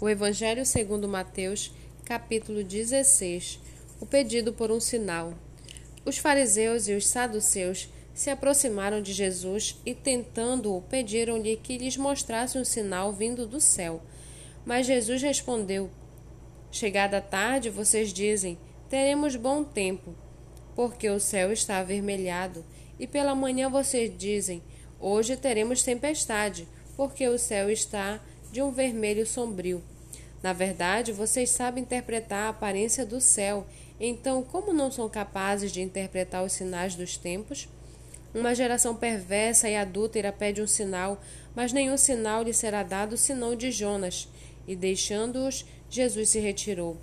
O Evangelho segundo Mateus, capítulo 16. O pedido por um sinal. Os fariseus e os saduceus se aproximaram de Jesus e, tentando-o, pediram-lhe que lhes mostrasse um sinal vindo do céu. Mas Jesus respondeu: Chegada tarde, vocês dizem: Teremos bom tempo, porque o céu está avermelhado, e pela manhã vocês dizem: Hoje teremos tempestade, porque o céu está de um vermelho sombrio. Na verdade, vocês sabem interpretar a aparência do céu, então, como não são capazes de interpretar os sinais dos tempos? Uma geração perversa e adúltera pede um sinal, mas nenhum sinal lhe será dado senão de Jonas. E deixando-os, Jesus se retirou.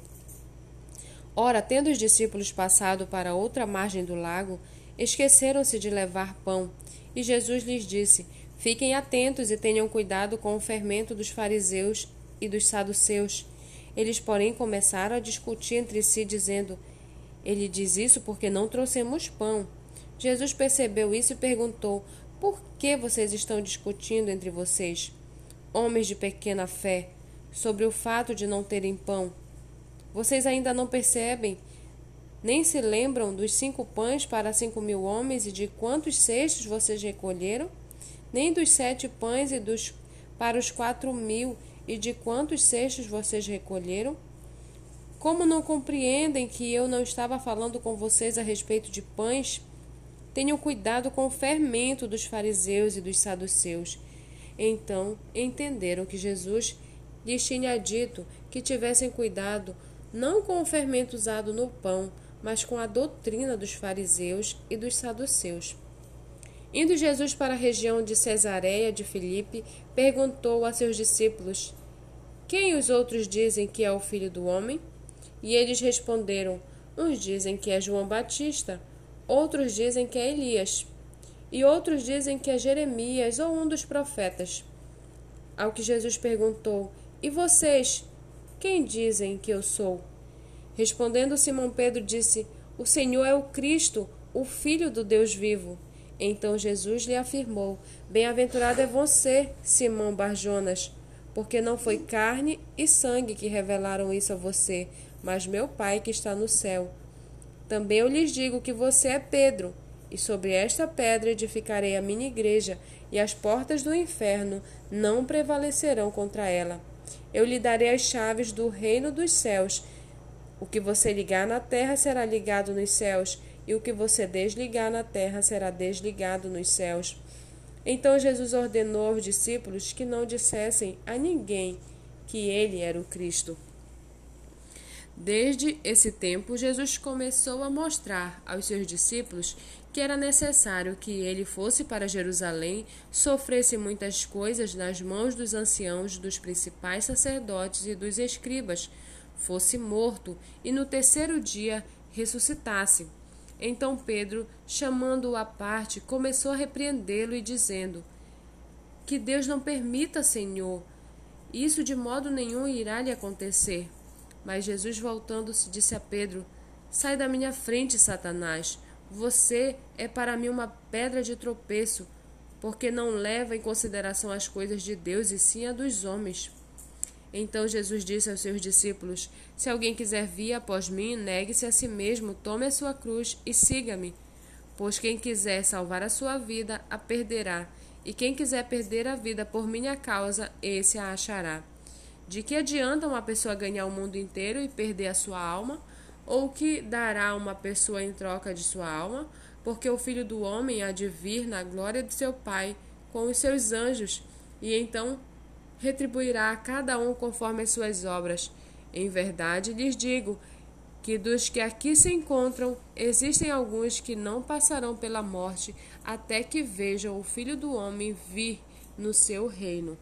Ora, tendo os discípulos passado para outra margem do lago, esqueceram-se de levar pão. E Jesus lhes disse: Fiquem atentos e tenham cuidado com o fermento dos fariseus e dos saduceus. Eles, porém, começaram a discutir entre si, dizendo: Ele diz isso porque não trouxemos pão. Jesus percebeu isso e perguntou: Por que vocês estão discutindo entre vocês, homens de pequena fé, sobre o fato de não terem pão? Vocês ainda não percebem, nem se lembram dos cinco pães para cinco mil homens e de quantos cestos vocês recolheram? Nem dos sete pães e dos para os quatro mil e de quantos cestos vocês recolheram? Como não compreendem que eu não estava falando com vocês a respeito de pães? Tenham cuidado com o fermento dos fariseus e dos saduceus. Então entenderam que Jesus lhes tinha dito que tivessem cuidado não com o fermento usado no pão, mas com a doutrina dos fariseus e dos saduceus. Indo Jesus para a região de Cesareia de Filipe, perguntou a seus discípulos: Quem os outros dizem que é o filho do homem? E eles responderam: Uns dizem que é João Batista, outros dizem que é Elias, e outros dizem que é Jeremias ou um dos profetas. Ao que Jesus perguntou: E vocês, quem dizem que eu sou? Respondendo Simão Pedro, disse: O Senhor é o Cristo, o Filho do Deus vivo. Então Jesus lhe afirmou: Bem-aventurado é você, Simão Barjonas, porque não foi carne e sangue que revelaram isso a você, mas meu Pai que está no céu. Também eu lhes digo que você é Pedro, e sobre esta pedra edificarei a minha igreja, e as portas do inferno não prevalecerão contra ela. Eu lhe darei as chaves do reino dos céus. O que você ligar na terra será ligado nos céus, e o que você desligar na terra será desligado nos céus. Então Jesus ordenou aos discípulos que não dissessem a ninguém que ele era o Cristo. Desde esse tempo, Jesus começou a mostrar aos seus discípulos que era necessário que ele fosse para Jerusalém, sofresse muitas coisas nas mãos dos anciãos, dos principais sacerdotes e dos escribas, fosse morto e no terceiro dia ressuscitasse. Então Pedro, chamando-o à parte, começou a repreendê-lo e dizendo: Que Deus não permita, Senhor, isso de modo nenhum irá lhe acontecer. Mas Jesus, voltando-se, disse a Pedro: Sai da minha frente, Satanás. Você é para mim uma pedra de tropeço, porque não leva em consideração as coisas de Deus e sim a dos homens. Então Jesus disse aos seus discípulos: Se alguém quiser vir após mim, negue-se a si mesmo, tome a sua cruz e siga-me. Pois quem quiser salvar a sua vida, a perderá, e quem quiser perder a vida por minha causa, esse a achará. De que adianta uma pessoa ganhar o mundo inteiro e perder a sua alma? Ou que dará uma pessoa em troca de sua alma? Porque o filho do homem há de vir na glória de seu Pai com os seus anjos, e então retribuirá a cada um conforme as suas obras. Em verdade lhes digo que dos que aqui se encontram, existem alguns que não passarão pela morte até que vejam o Filho do Homem vir no seu reino.